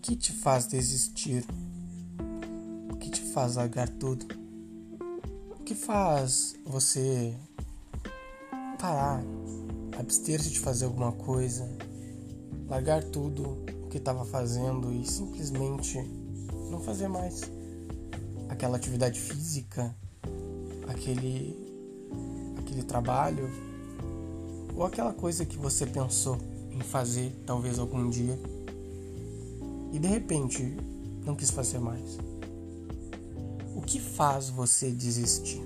que te faz desistir? O que te faz largar tudo? O que faz você parar, abster-se de fazer alguma coisa, largar tudo o que estava fazendo e simplesmente não fazer mais aquela atividade física, aquele aquele trabalho ou aquela coisa que você pensou em fazer talvez algum dia e de repente não quis fazer mais. O que faz você desistir?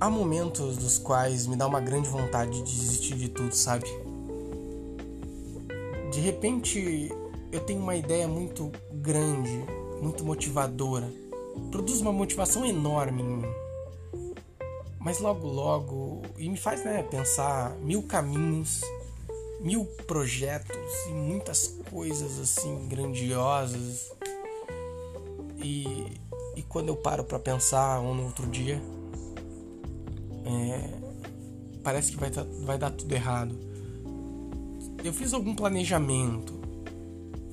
Há momentos dos quais me dá uma grande vontade de desistir de tudo, sabe? De repente eu tenho uma ideia muito grande, muito motivadora, produz uma motivação enorme em mim. Mas logo, logo, e me faz né, pensar mil caminhos mil projetos e muitas coisas assim grandiosas. E, e quando eu paro para pensar um no outro dia, é, parece que vai, tá, vai dar tudo errado. Eu fiz algum planejamento,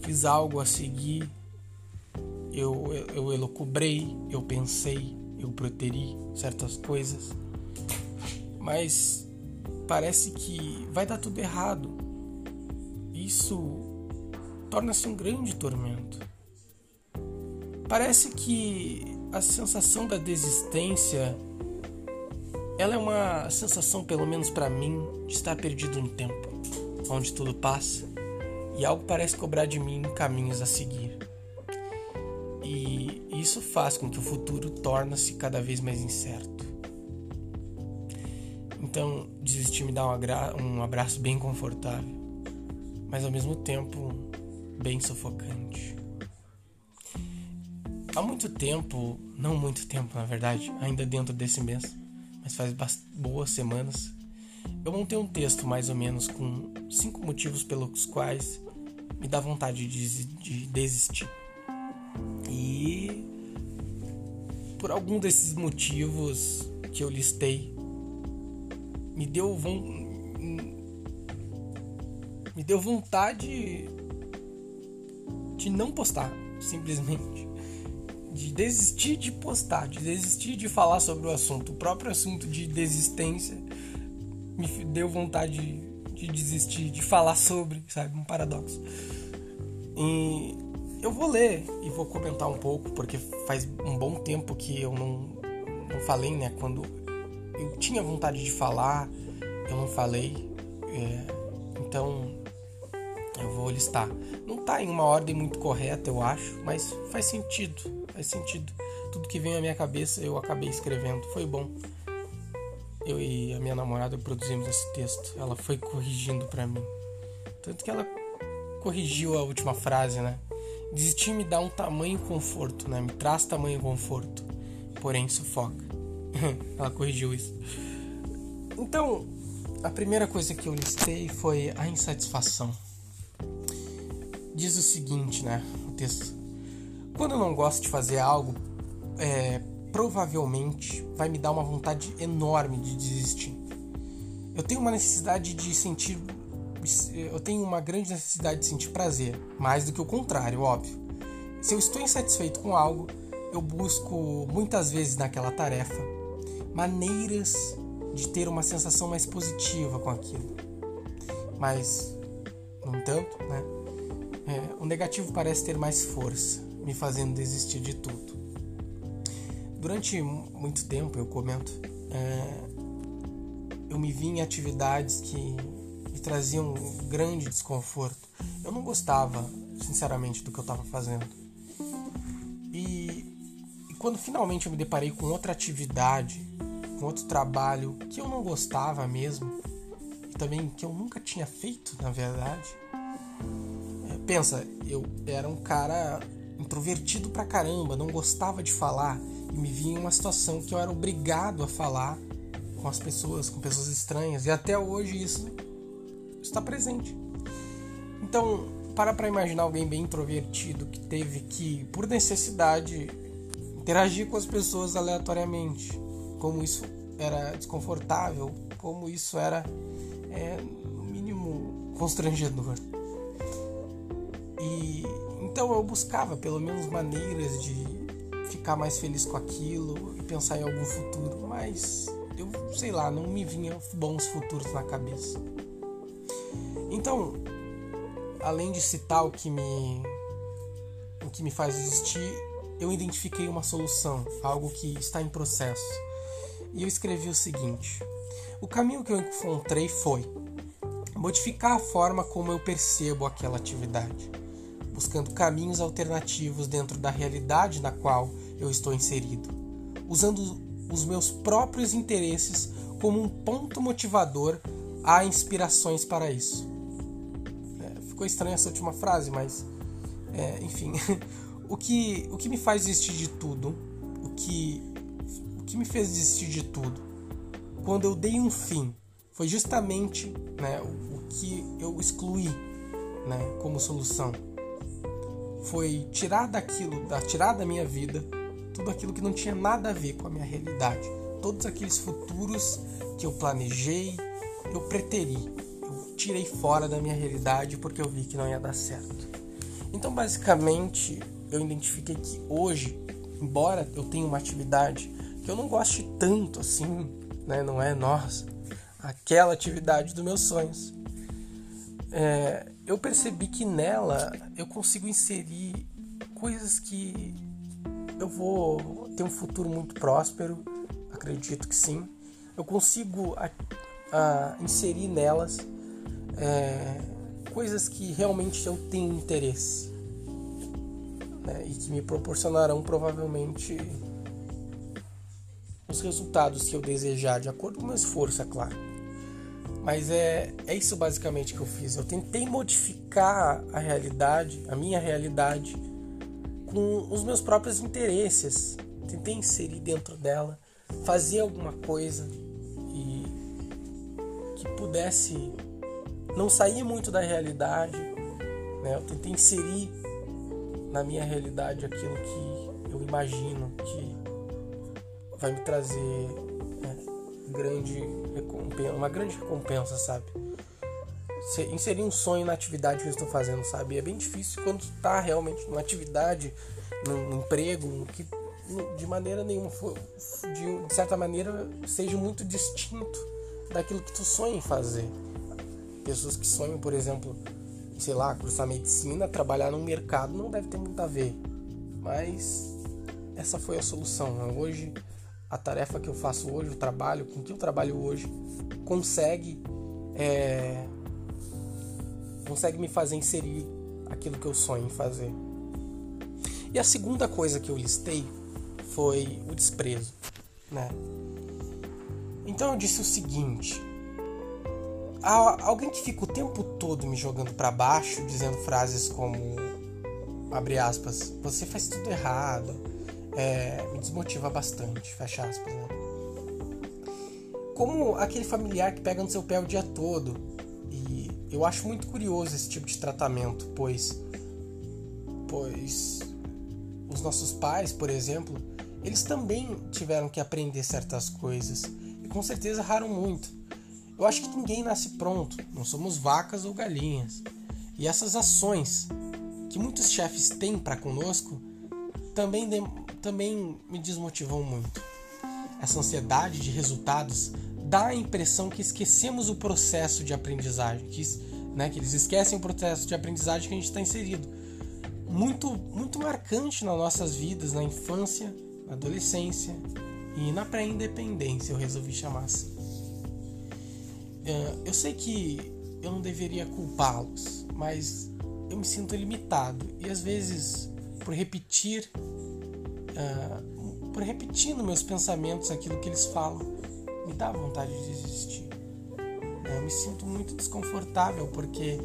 fiz algo a seguir, eu, eu, eu elucubrei, eu pensei, eu proteri certas coisas, mas parece que vai dar tudo errado isso torna-se um grande tormento. Parece que a sensação da desistência ela é uma sensação, pelo menos para mim, de estar perdido no tempo, onde tudo passa e algo parece cobrar de mim caminhos a seguir. E isso faz com que o futuro torne-se cada vez mais incerto. Então, desistir me dá um abraço bem confortável mas ao mesmo tempo bem sufocante. Há muito tempo, não muito tempo na verdade, ainda dentro desse mês, mas faz boas semanas, eu montei um texto mais ou menos com cinco motivos pelos quais me dá vontade de, de desistir. E por algum desses motivos que eu listei, me deu me deu vontade de não postar, simplesmente. De desistir de postar, de desistir de falar sobre o assunto. O próprio assunto de desistência me deu vontade de desistir, de falar sobre, sabe? Um paradoxo. E eu vou ler e vou comentar um pouco, porque faz um bom tempo que eu não, não falei, né? Quando eu tinha vontade de falar, eu não falei. É, então eu vou listar. Não está em uma ordem muito correta, eu acho, mas faz sentido. Faz sentido. Tudo que veio à minha cabeça eu acabei escrevendo. Foi bom. Eu e a minha namorada produzimos esse texto. Ela foi corrigindo para mim. Tanto que ela corrigiu a última frase, né? Desistir me dá um tamanho conforto, né? Me traz tamanho conforto, porém sufoca. ela corrigiu isso. Então, a primeira coisa que eu listei foi a insatisfação diz o seguinte, né? O texto. Quando eu não gosto de fazer algo, é, provavelmente vai me dar uma vontade enorme de desistir. Eu tenho uma necessidade de sentir. Eu tenho uma grande necessidade de sentir prazer, mais do que o contrário, óbvio. Se eu estou insatisfeito com algo, eu busco muitas vezes naquela tarefa maneiras de ter uma sensação mais positiva com aquilo. Mas, no entanto, né? O negativo parece ter mais força, me fazendo desistir de tudo. Durante muito tempo, eu comento, é, eu me vi em atividades que me traziam um grande desconforto. Eu não gostava, sinceramente, do que eu estava fazendo. E, e quando finalmente eu me deparei com outra atividade, com outro trabalho que eu não gostava mesmo, e também que eu nunca tinha feito, na verdade, pensa, eu era um cara introvertido pra caramba, não gostava de falar e me vi em uma situação que eu era obrigado a falar com as pessoas, com pessoas estranhas, e até hoje isso está presente. Então, para para imaginar alguém bem introvertido que teve que, por necessidade, interagir com as pessoas aleatoriamente, como isso era desconfortável, como isso era, é, no mínimo, constrangedor. E então eu buscava pelo menos maneiras de ficar mais feliz com aquilo e pensar em algum futuro, mas eu sei lá, não me vinha bons futuros na cabeça. Então, além de citar o que me o que me faz existir, eu identifiquei uma solução, algo que está em processo. E eu escrevi o seguinte: O caminho que eu encontrei foi modificar a forma como eu percebo aquela atividade, buscando caminhos alternativos dentro da realidade na qual eu estou inserido, usando os meus próprios interesses como um ponto motivador a inspirações para isso. É, ficou estranha essa última frase, mas é, enfim, o que, o que me faz desistir de tudo, o que, o que me fez desistir de tudo, quando eu dei um fim, foi justamente né, o, o que eu excluí né, como solução. Foi tirar daquilo, da, tirar da minha vida tudo aquilo que não tinha nada a ver com a minha realidade. Todos aqueles futuros que eu planejei, eu preteri. Eu tirei fora da minha realidade porque eu vi que não ia dar certo. Então, basicamente, eu identifiquei que hoje, embora eu tenha uma atividade que eu não goste tanto assim, né, não é nossa, aquela atividade dos meus sonhos, é, eu percebi que nela eu consigo inserir coisas que eu vou ter um futuro muito próspero, acredito que sim. Eu consigo a, a inserir nelas é, coisas que realmente eu tenho interesse né, e que me proporcionarão provavelmente os resultados que eu desejar, de acordo com o meu esforço, é claro. Mas é, é isso basicamente que eu fiz. Eu tentei modificar a realidade, a minha realidade, com os meus próprios interesses. Tentei inserir dentro dela, fazer alguma coisa e que pudesse não sair muito da realidade. Né? Eu tentei inserir na minha realidade aquilo que eu imagino que vai me trazer grande uma grande recompensa, sabe? Inserir um sonho na atividade que eu estou fazendo, sabe? É bem difícil quando tu tá realmente numa atividade, num emprego, que de maneira nenhuma, de, de certa maneira, seja muito distinto daquilo que tu sonha em fazer. Pessoas que sonham, por exemplo, sei lá, cursar medicina, trabalhar no mercado não deve ter muito a ver. Mas essa foi a solução. Né? Hoje, a tarefa que eu faço hoje, o trabalho com que eu trabalho hoje, consegue é, consegue me fazer inserir aquilo que eu sonho em fazer. E a segunda coisa que eu listei foi o desprezo, né? Então eu disse o seguinte: alguém que fica o tempo todo me jogando para baixo, dizendo frases como abre aspas, você faz tudo errado, é, me desmotiva bastante, fecha aspas, né? Como aquele familiar que pega no seu pé o dia todo. E eu acho muito curioso esse tipo de tratamento, pois pois os nossos pais, por exemplo, eles também tiveram que aprender certas coisas e com certeza erraram muito. Eu acho que ninguém nasce pronto, não somos vacas ou galinhas. E essas ações que muitos chefes têm para conosco também, também me desmotivam muito. Essa ansiedade de resultados dá a impressão que esquecemos o processo de aprendizagem, que, né, que eles esquecem o processo de aprendizagem que a gente está inserido. Muito, muito marcante nas nossas vidas, na infância, na adolescência e na pré-independência, eu resolvi chamar assim. É, eu sei que eu não deveria culpá-los, mas eu me sinto limitado e às vezes por repetir, uh, por repetir nos meus pensamentos aquilo que eles falam, me dá vontade de desistir. Eu me sinto muito desconfortável porque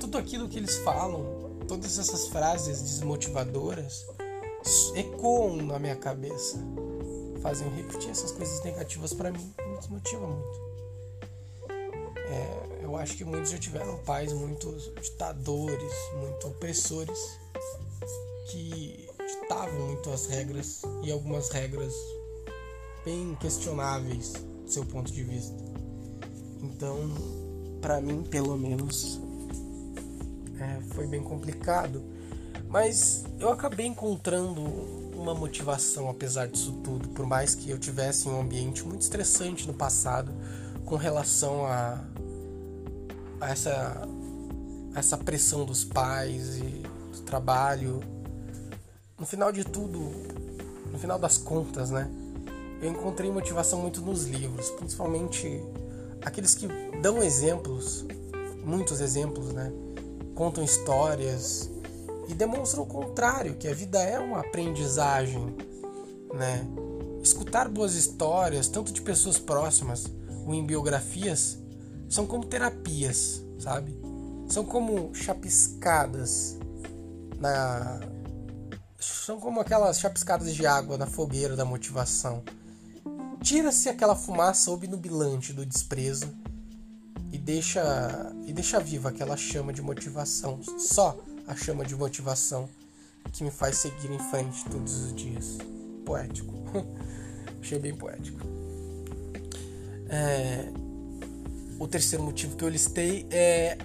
tudo aquilo que eles falam, todas essas frases desmotivadoras, ecoam na minha cabeça, fazem repetir essas coisas negativas para mim, me desmotiva muito. É, eu acho que muitos já tiveram pais muito ditadores, muito opressores, que ditavam muito as regras e algumas regras bem questionáveis do seu ponto de vista. Então, para mim, pelo menos, é, foi bem complicado, mas eu acabei encontrando uma motivação apesar disso tudo, por mais que eu tivesse um ambiente muito estressante no passado com relação a, a essa, a essa pressão dos pais e do trabalho. No final de tudo, no final das contas, né? Eu encontrei motivação muito nos livros, principalmente aqueles que dão exemplos, muitos exemplos, né? Contam histórias e demonstram o contrário, que a vida é uma aprendizagem, né? Escutar boas histórias, tanto de pessoas próximas ou em biografias, são como terapias, sabe? São como chapiscadas na são como aquelas chapiscadas de água na fogueira da motivação. Tira-se aquela fumaça obnubilante do desprezo e deixa e deixa viva aquela chama de motivação, só a chama de motivação que me faz seguir em frente todos os dias. Poético. Achei bem poético. É... O terceiro motivo que eu listei é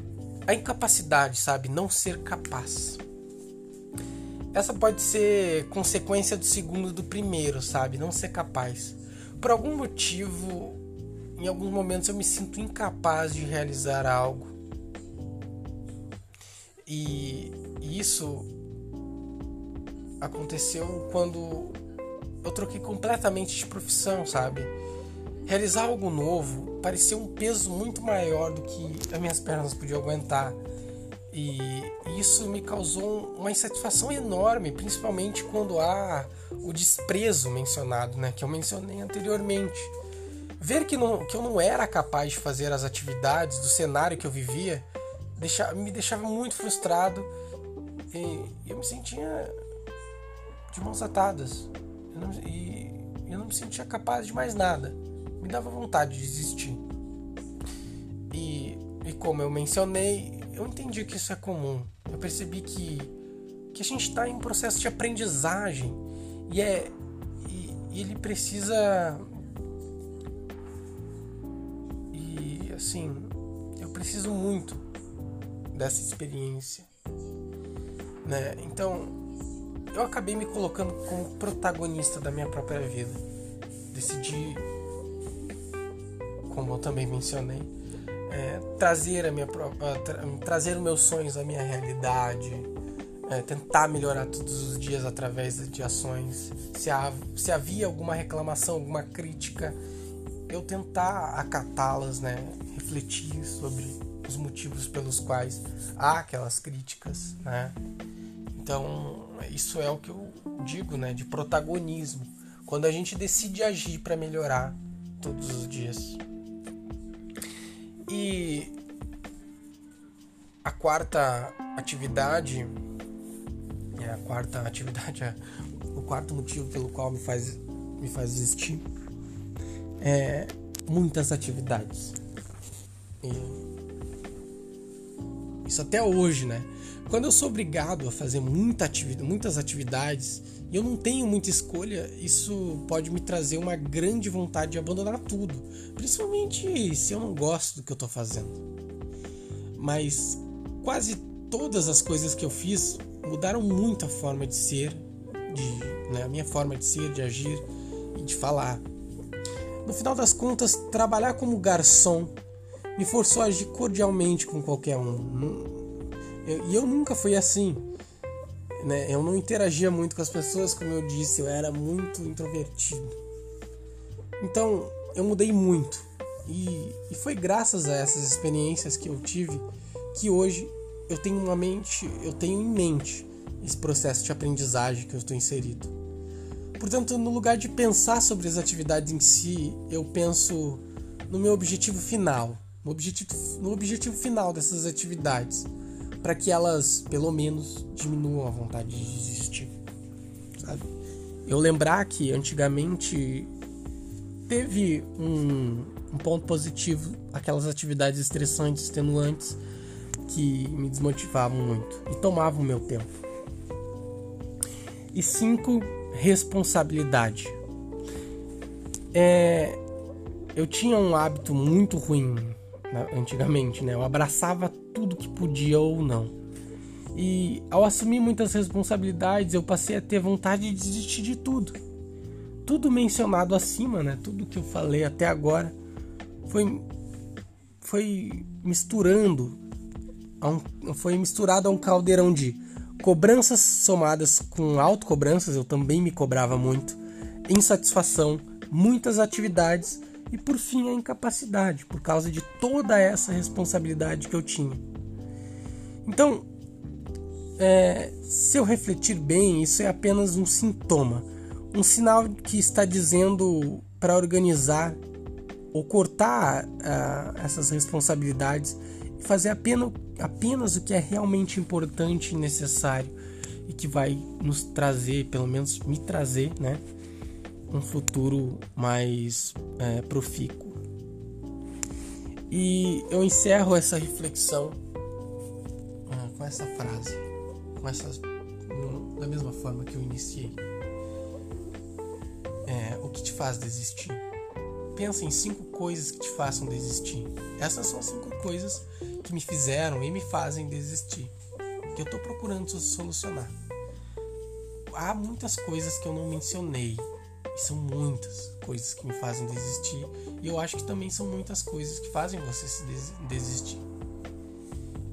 a incapacidade, sabe? Não ser capaz. Essa pode ser consequência do segundo do primeiro, sabe? Não ser capaz. Por algum motivo, em alguns momentos eu me sinto incapaz de realizar algo. E isso aconteceu quando eu troquei completamente de profissão, sabe? Realizar algo novo parecia um peso muito maior do que as minhas pernas podiam aguentar. E isso me causou uma insatisfação enorme, principalmente quando há o desprezo mencionado, né, que eu mencionei anteriormente. Ver que, não, que eu não era capaz de fazer as atividades do cenário que eu vivia deixava, me deixava muito frustrado e eu me sentia de mãos atadas. Eu não, e eu não me sentia capaz de mais nada. Me dava vontade de desistir. E, e como eu mencionei, eu entendi que isso é comum. Eu percebi que, que a gente está em um processo de aprendizagem e é e, e ele precisa e assim eu preciso muito dessa experiência, né? Então eu acabei me colocando como protagonista da minha própria vida. Decidi, como eu também mencionei, é, trazer a minha tra, trazer os meus sonhos à minha realidade, é, tentar melhorar todos os dias através de ações. Se, há, se havia alguma reclamação, alguma crítica, eu tentar acatá-las, né? refletir sobre os motivos pelos quais há aquelas críticas. Né? Então, isso é o que eu digo né? de protagonismo. Quando a gente decide agir para melhorar todos os dias. E a quarta atividade, é a quarta atividade, é o quarto motivo pelo qual me faz, me faz existir é muitas atividades. E isso até hoje, né? Quando eu sou obrigado a fazer muita atividade, muitas atividades e eu não tenho muita escolha, isso pode me trazer uma grande vontade de abandonar tudo, principalmente se eu não gosto do que eu estou fazendo. Mas quase todas as coisas que eu fiz mudaram muito a forma de ser, de, né, a minha forma de ser, de agir e de falar. No final das contas, trabalhar como garçom me forçou a agir cordialmente com qualquer um. E eu, eu nunca fui assim né? Eu não interagia muito com as pessoas, como eu disse, eu era muito introvertido. Então, eu mudei muito. E, e foi graças a essas experiências que eu tive que hoje eu tenho uma mente, eu tenho em mente esse processo de aprendizagem que eu estou inserido. Portanto, no lugar de pensar sobre as atividades em si, eu penso no meu objetivo final, no objetivo, no objetivo final dessas atividades para que elas, pelo menos, diminuam a vontade de desistir, sabe? Eu lembrar que antigamente teve um, um ponto positivo, aquelas atividades estressantes, extenuantes, que me desmotivavam muito e tomavam meu tempo. E cinco, responsabilidade. É, eu tinha um hábito muito ruim né, antigamente, né? Eu abraçava tudo que podia ou não. E ao assumir muitas responsabilidades, eu passei a ter vontade de desistir de tudo. Tudo mencionado acima, né? Tudo que eu falei até agora foi foi misturando um, foi misturado a um caldeirão de cobranças somadas com autocobranças, eu também me cobrava muito, insatisfação, muitas atividades e por fim a incapacidade, por causa de toda essa responsabilidade que eu tinha. Então, é, se eu refletir bem, isso é apenas um sintoma, um sinal que está dizendo para organizar ou cortar uh, essas responsabilidades e fazer apenas, apenas o que é realmente importante e necessário e que vai nos trazer, pelo menos me trazer, né, um futuro mais é, profícuo. E eu encerro essa reflexão ah, com essa frase, com essas, da mesma forma que eu iniciei. É, o que te faz desistir? Pensa em cinco coisas que te façam desistir. Essas são cinco coisas que me fizeram e me fazem desistir. Que eu estou procurando solucionar. Há muitas coisas que eu não mencionei são muitas coisas que me fazem desistir. E eu acho que também são muitas coisas que fazem você se des desistir.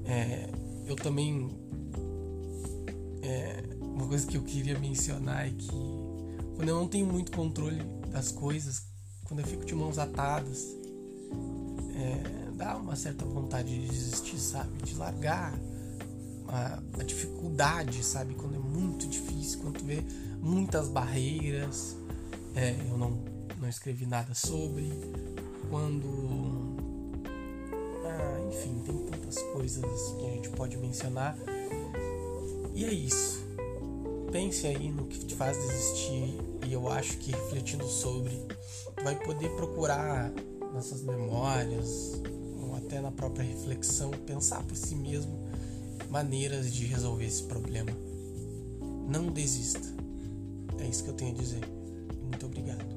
É, eu também. É, uma coisa que eu queria mencionar é que quando eu não tenho muito controle das coisas, quando eu fico de mãos atadas, é, dá uma certa vontade de desistir, sabe? De largar a, a dificuldade, sabe? Quando é muito difícil, quando tu vê muitas barreiras, é, eu não, não escrevi nada sobre. Quando. Ah, enfim, tem tantas coisas que a gente pode mencionar. E é isso. Pense aí no que te faz desistir. E eu acho que refletindo sobre, vai poder procurar nessas memórias, ou até na própria reflexão, pensar por si mesmo maneiras de resolver esse problema. Não desista. É isso que eu tenho a dizer. Obrigado.